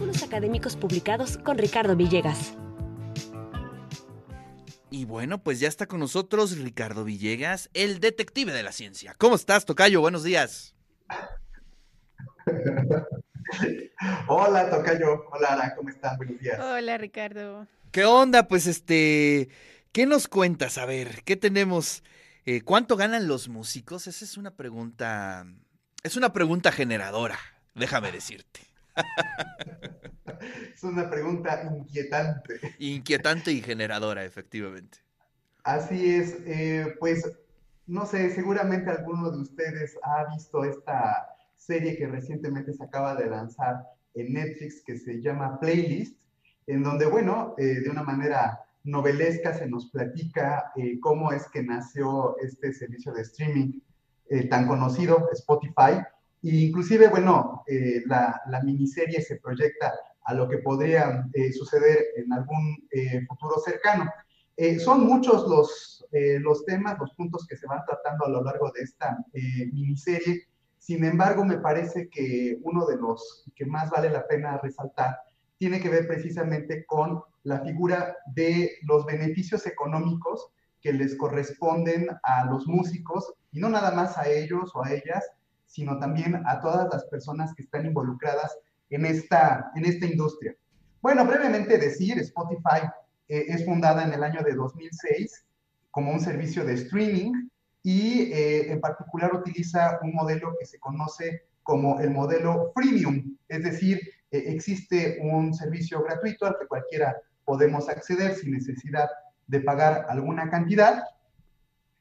Artículos académicos publicados con Ricardo Villegas. Y bueno, pues ya está con nosotros Ricardo Villegas, el detective de la ciencia. ¿Cómo estás, Tocayo? Buenos días. Hola, Tocayo. Hola, Ara. ¿Cómo están? Buenos días. Hola, Ricardo. ¿Qué onda? Pues este, ¿qué nos cuentas? A ver, ¿qué tenemos? Eh, ¿Cuánto ganan los músicos? Esa es una pregunta, es una pregunta generadora, déjame decirte. es una pregunta inquietante. Inquietante y generadora, efectivamente. Así es, eh, pues no sé, seguramente alguno de ustedes ha visto esta serie que recientemente se acaba de lanzar en Netflix que se llama Playlist, en donde, bueno, eh, de una manera novelesca se nos platica eh, cómo es que nació este servicio de streaming tan conocido, Spotify, e inclusive, bueno, eh, la, miniserie se proyecta a lo que podría eh, suceder en algún eh, futuro cercano. son muchos los, los temas, los puntos que se van tratando a lo largo de esta miniserie. Sin embargo, me parece que uno de los que más vale la pena resaltar tiene que ver precisamente con la figura de los beneficios económicos que les corresponden a los músicos y no nada más a ellos o a ellas, sino también a todas las personas que están involucradas en esta, en esta industria. Bueno, brevemente decir, Spotify eh, es fundada en el año de 2006 como un servicio de streaming y eh, en particular utiliza un modelo que se conoce como el modelo freemium, es decir, eh, existe un servicio gratuito al que cualquiera podemos acceder sin necesidad de pagar alguna cantidad.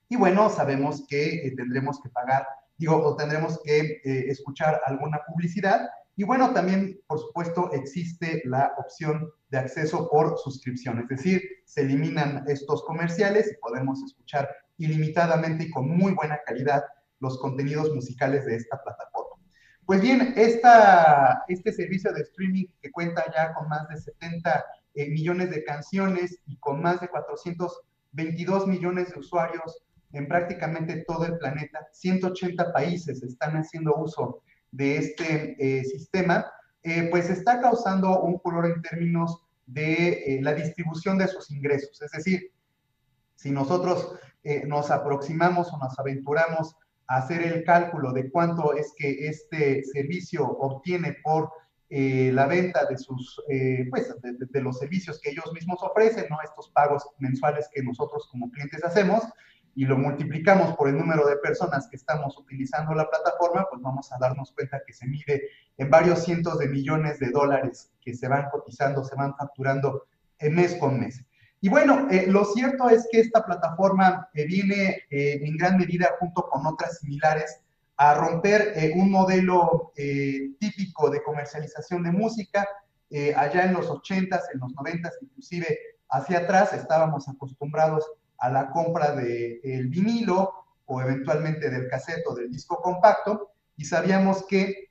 Y bueno, sabemos que tendremos que pagar digo, o tendremos que eh, escuchar alguna publicidad. Y bueno, también, por supuesto, existe la opción de acceso por suscripción, es decir, se eliminan estos comerciales y podemos escuchar ilimitadamente y con muy buena calidad los contenidos musicales de esta plataforma. Pues bien, este servicio de streaming que cuenta ya con más de 70 eh, millones de canciones y con más de 422 millones de usuarios en prácticamente todo el planeta. 180 países están haciendo uso de este eh, sistema, eh, pues está causando un color en términos de eh, la distribución de sus ingresos. Es decir, si nosotros nos aproximamos o nos aventuramos a hacer el cálculo de cuánto es que este servicio obtiene por la venta de sus, pues, de, los servicios que ellos mismos ofrecen, ¿no? Estos pagos mensuales que nosotros como clientes hacemos, y lo multiplicamos por el número de personas que estamos utilizando la plataforma, pues vamos a darnos cuenta que se mide en varios cientos de millones de dólares que se van cotizando, se van facturando mes con mes. Y bueno, eh, lo cierto es que esta plataforma eh, viene eh, en gran medida junto con otras similares a romper un modelo típico de comercialización de música. allá en los 80s, en los 90s, inclusive hacia atrás, estábamos acostumbrados a la compra del el vinilo o eventualmente del cassette o del disco compacto y sabíamos que,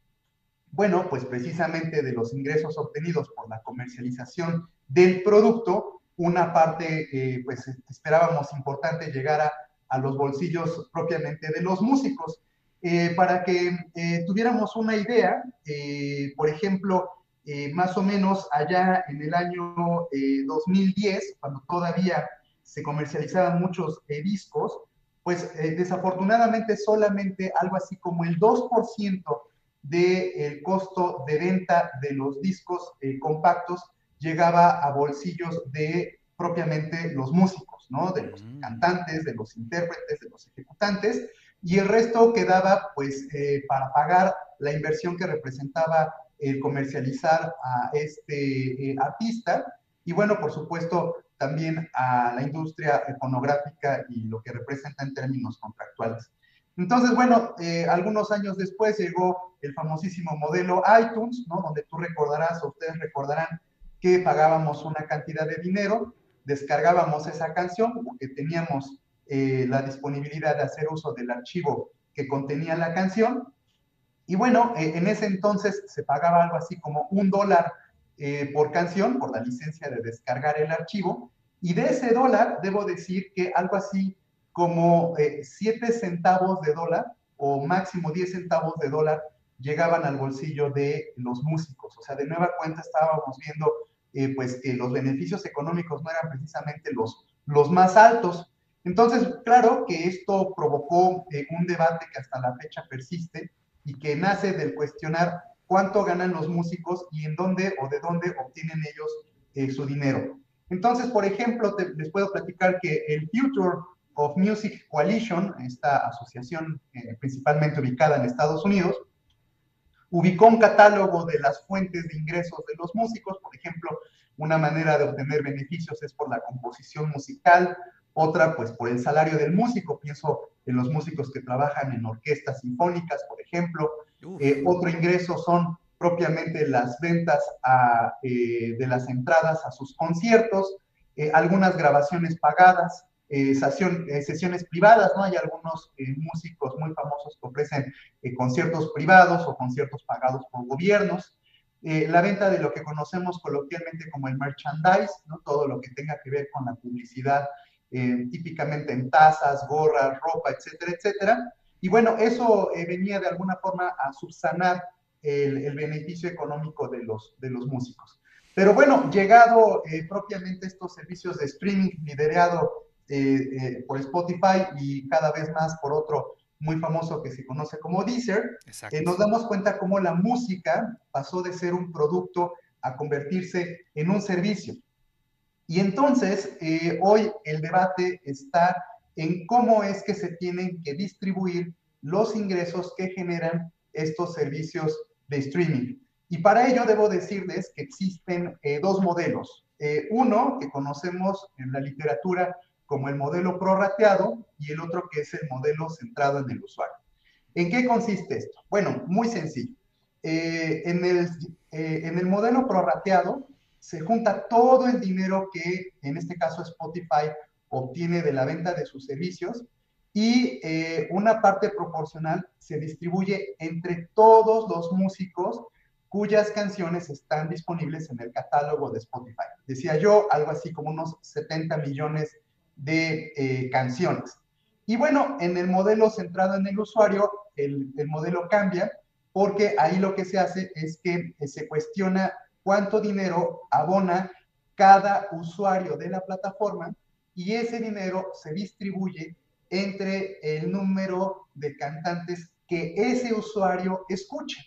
bueno, pues precisamente de los ingresos obtenidos por la comercialización del producto, una parte, eh, pues esperábamos importante llegara a los bolsillos propiamente de los músicos. Eh, para que eh, tuviéramos una idea, por ejemplo, más o menos allá en el año 2010, cuando todavía se comercializaban muchos eh, discos, pues eh, desafortunadamente solamente algo así como el 2% del costo de venta de los discos eh, compactos llegaba a bolsillos de propiamente los músicos, ¿no? De los mm. cantantes, de los intérpretes, de los ejecutantes, y el resto quedaba pues para pagar la inversión que representaba el comercializar a este artista. Y bueno, por supuesto, también a la industria fonográfica y lo que representa en términos contractuales. Entonces, bueno, eh, algunos años después llegó el famosísimo modelo iTunes, ¿no? Donde tú recordarás o ustedes recordarán que pagábamos una cantidad de dinero, descargábamos esa canción porque teníamos eh, la disponibilidad de hacer uso del archivo que contenía la canción. Y bueno, eh, en ese entonces se pagaba algo así como un dólar eh, por canción, por la licencia de descargar el archivo. Y de ese dólar, debo decir que algo así como 7 eh, centavos de dólar o máximo 10 centavos de dólar llegaban al bolsillo de los músicos. O sea, de nueva cuenta estábamos viendo eh, pues que los beneficios económicos no eran precisamente los, los más altos. Entonces, claro que esto provocó eh, un debate que hasta la fecha persiste y que nace del cuestionar cuánto ganan los músicos y en dónde o de dónde obtienen ellos eh, su dinero. Entonces, por ejemplo, les puedo platicar que el Future of Music Coalition, esta asociación principalmente ubicada en Estados Unidos, ubicó un catálogo de las fuentes de ingresos de los músicos, por ejemplo, una manera de obtener beneficios es por la composición musical, otra pues por el salario del músico, pienso en los músicos que trabajan en orquestas sinfónicas, por ejemplo, eh, otro ingreso son propiamente las ventas eh, de las entradas a sus conciertos, eh, algunas grabaciones pagadas, eh, eh, sesiones privadas, ¿no? Hay algunos eh, músicos muy famosos que ofrecen conciertos privados o conciertos pagados por gobiernos. la venta de lo que conocemos coloquialmente como el merchandise, ¿no? Todo lo que tenga que ver con la publicidad, típicamente en tazas, gorras, ropa, etcétera, etcétera. Y bueno, eso venía de alguna forma a subsanar el, el, beneficio económico de los, de los músicos. Pero bueno, llegado propiamente estos servicios de streaming liderado eh, eh, por Spotify y cada vez más por otro muy famoso que se conoce como Deezer, eh, nos damos cuenta cómo la música pasó de ser un producto a convertirse en un servicio. Y entonces, hoy el debate está en cómo es que se tienen que distribuir los ingresos que generan estos servicios de streaming. Y para ello debo decirles que existen dos modelos. uno que conocemos en la literatura como el modelo prorrateado y el otro que es el modelo centrado en el usuario. ¿En qué consiste esto? Bueno, muy sencillo. Eh, en, el, eh, en el modelo prorrateado se junta todo el dinero que en este caso Spotify obtiene de la venta de sus servicios y eh, una parte proporcional se distribuye entre todos los músicos cuyas canciones están disponibles en el catálogo de Spotify. Decía yo, algo así como unos 70 millones de eh, canciones. Y bueno, en el modelo centrado en el usuario, el, modelo cambia porque ahí lo que se hace es que se cuestiona cuánto dinero abona cada usuario de la plataforma y ese dinero se distribuye entre el número de cantantes que ese usuario escucha.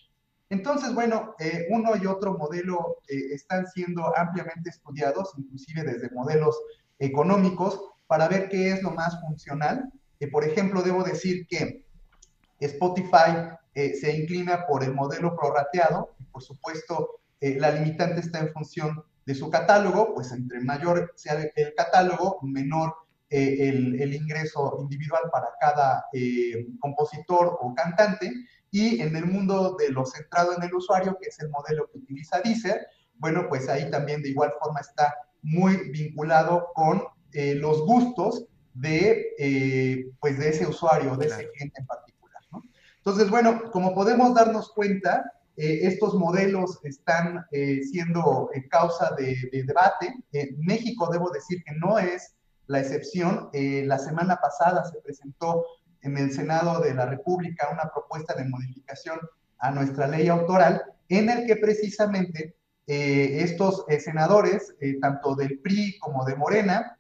Entonces, bueno, eh, uno y otro modelo están siendo ampliamente estudiados, inclusive desde modelos económicos, para ver qué es lo más funcional. Eh, por ejemplo, debo decir que Spotify eh, se inclina por el modelo prorrateado, y por supuesto, eh, la limitante está en función de su catálogo, pues entre mayor sea el catálogo, menor el, el, ingreso individual para cada compositor o cantante. Y en el mundo de lo centrado en el usuario, que es el modelo que utiliza Deezer, bueno, pues ahí también de igual forma está muy vinculado con eh, los gustos de, eh, pues de ese usuario, de ese cliente en particular. ¿no? Entonces, bueno, como podemos darnos cuenta, eh, estos modelos están siendo causa de, de debate. México, debo decir que no es la excepción. la semana pasada se presentó en el Senado de la República una propuesta de modificación a nuestra ley autoral en el que precisamente estos senadores, tanto del PRI como de Morena,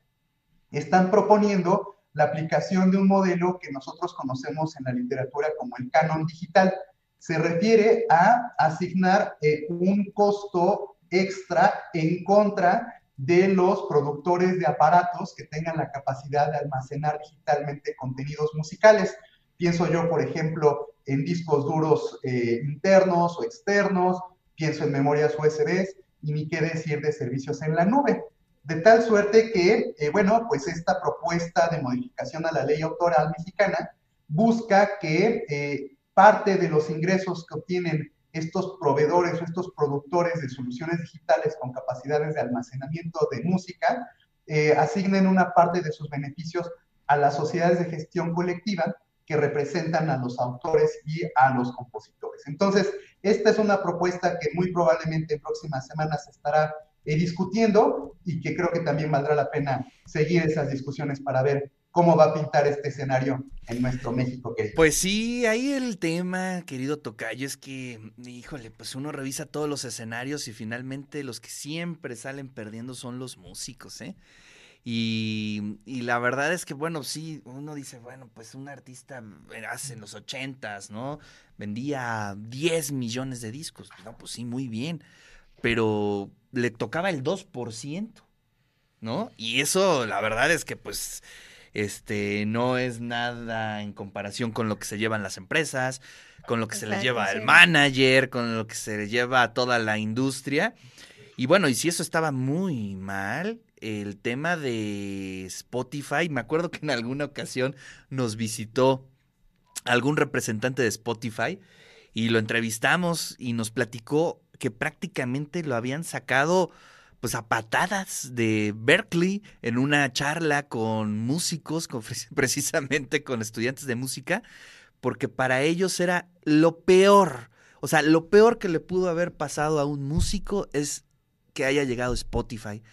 están proponiendo la aplicación de un modelo que nosotros conocemos en la literatura como el canon digital. Se refiere a asignar eh, un costo extra en contra de los productores de aparatos que tengan la capacidad de almacenar digitalmente contenidos musicales. Pienso yo, por ejemplo, en discos duros eh, internos o externos, pienso en memorias USB y ni qué decir de servicios en la nube. De tal suerte que, eh, bueno, pues esta propuesta de modificación a la ley autoral mexicana busca que parte de los ingresos que obtienen estos proveedores o estos productores de soluciones digitales con capacidades de almacenamiento de música eh, asignen una parte de sus beneficios a las sociedades de gestión colectiva que representan a los autores y a los compositores. Entonces, esta es una propuesta que muy probablemente en próximas semanas estará eh, discutiendo y que creo que también valdrá la pena seguir esas discusiones para ver cómo va a pintar este escenario en nuestro México. Pues sí, ahí el tema, querido Tocayo, es que, híjole, pues uno revisa todos los escenarios y finalmente los que siempre salen perdiendo son los músicos, ¿eh? Y, y, la verdad es que, bueno, sí, uno dice, bueno, pues un artista hace en los ochentas, ¿no? Vendía 10 millones de discos. No, pues sí, muy bien. Pero le tocaba el 2%, ¿no? Y eso, la verdad es que, pues, este, no es nada en comparación con lo que se llevan las empresas, con lo que se les lleva el manager, con lo que se le lleva a toda la industria. Y bueno, y si eso estaba muy mal, el tema de Spotify. Me acuerdo que en alguna ocasión nos visitó algún representante de Spotify y lo entrevistamos y nos platicó que prácticamente lo habían sacado pues a patadas de Berkeley en una charla con músicos, con, precisamente con estudiantes de música, porque para ellos era lo peor. O sea, lo peor que le pudo haber pasado a un músico es que haya llegado Spotify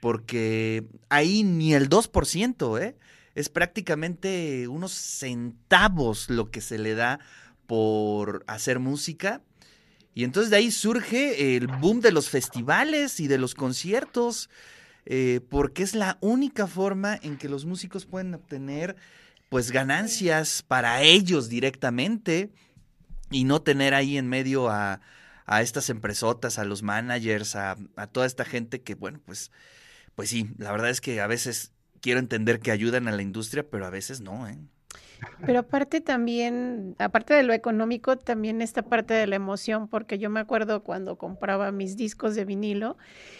porque ahí ni el 2%, ¿eh? Es prácticamente unos centavos lo que se le da por hacer música. Y entonces de ahí surge el boom de los festivales y de los conciertos, eh, porque es la única forma en que los músicos pueden obtener pues ganancias para ellos directamente y no tener ahí en medio a, a estas empresotas, a los managers, a, a toda esta gente que, bueno, pues pues sí, la verdad es que a veces quiero entender que ayudan a la industria, pero a veces no, ¿eh? Pero aparte también, aparte de lo económico, también esta parte de la emoción, porque yo me acuerdo cuando compraba mis discos de vinilo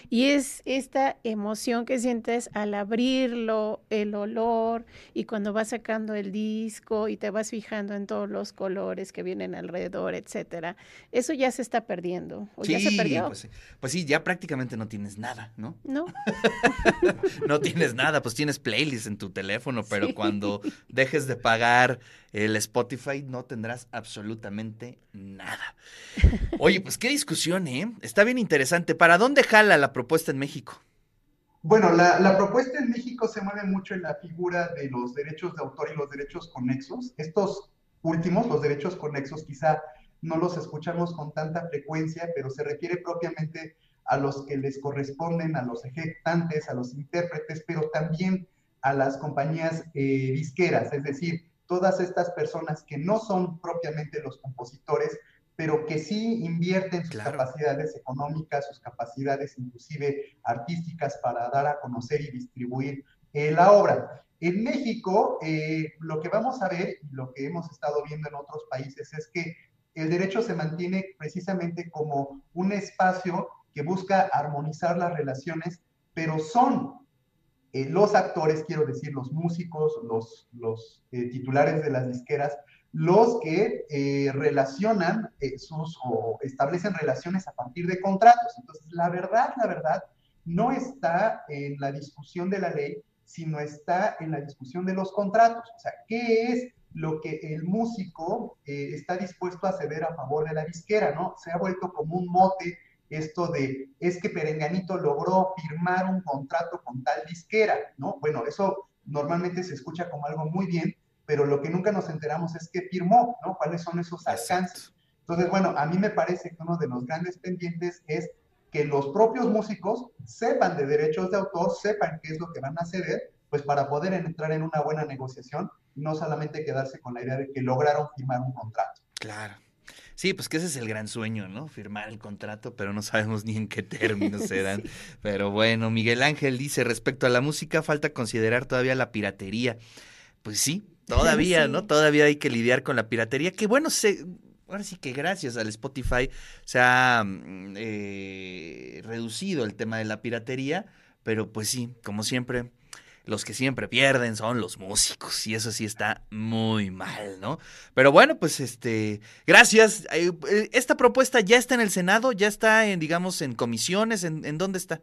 y es esta emoción que sientes al abrirlo, el olor y cuando vas sacando el disco y te vas fijando en todos los colores que vienen alrededor, etcétera. Eso ya se está perdiendo o ya se perdió. Pues, pues sí, ya prácticamente no tienes nada, ¿no? No. no tienes nada, pues tienes playlists en tu teléfono, pero cuando dejes de pagar el Spotify, no tendrás absolutamente nada. Oye, pues qué discusión, ¿eh? Está bien interesante. ¿Para dónde jala la propuesta en México? Bueno, la, la, propuesta en México se mueve mucho en la figura de los derechos de autor y los derechos conexos. Estos últimos, los derechos conexos, quizá no los escuchamos con tanta frecuencia, pero se refiere propiamente a los que les corresponden, a los ejecutantes, a los intérpretes, pero también a las compañías eh, disqueras, es decir, todas estas personas que no son propiamente los compositores, pero que sí invierten sus capacidades económicas, sus capacidades inclusive artísticas para dar a conocer y distribuir eh, la obra. En México, eh, lo que vamos a ver y lo que hemos estado viendo en otros países es que el derecho se mantiene precisamente como un espacio que busca armonizar las relaciones, pero son eh, los actores, quiero decir, los músicos, los, los eh, titulares de las disqueras, los que eh, relacionan sus o establecen relaciones a partir de contratos. Entonces, la verdad, la verdad, no está en la discusión de la ley, sino está en la discusión de los contratos. O sea, ¿qué es lo que el músico está dispuesto a ceder a favor de la disquera, ¿no? Se ha vuelto como un mote esto de, es que Perenganito logró firmar un contrato con tal disquera, ¿no? Bueno, eso normalmente se escucha como algo muy bien, pero lo que nunca nos enteramos es que firmó, ¿no? ¿Cuáles son esos alcances? Entonces, bueno, a mí me parece que uno de los grandes pendientes es que los propios músicos sepan de derechos de autor, sepan qué es lo que van a ceder, pues para poder entrar en una buena negociación y no solamente quedarse con la idea de que lograron firmar un contrato. Claro. Sí, pues que ese es el gran sueño, ¿no? Firmar el contrato, pero no sabemos ni en qué términos se dan. Pero bueno, Miguel Ángel dice, respecto a la música, falta considerar todavía la piratería. Pues sí, todavía, ¿no? Todavía hay que lidiar con la piratería, que bueno, se, ahora sí que gracias al Spotify se ha mm, eh, reducido el tema de la piratería, pero pues sí, como siempre, los que siempre pierden son los músicos y eso sí está muy mal, ¿no? Pero bueno, pues este, gracias. Eh, esta propuesta ya está en el Senado, ya está en, digamos, en comisiones, ¿en, dónde está?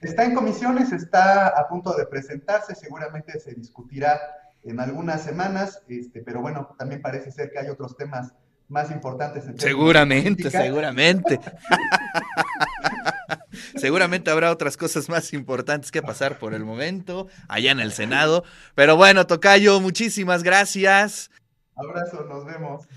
Está en comisiones, está a punto de presentarse, seguramente se discutirá en algunas semanas, este, pero bueno, también parece ser que hay otros temas más importantes. seguramente, seguramente. Seguramente habrá otras cosas más importantes que pasar por el momento, allá en el Senado. Pero bueno, Tocayo, muchísimas gracias. Abrazo, nos vemos.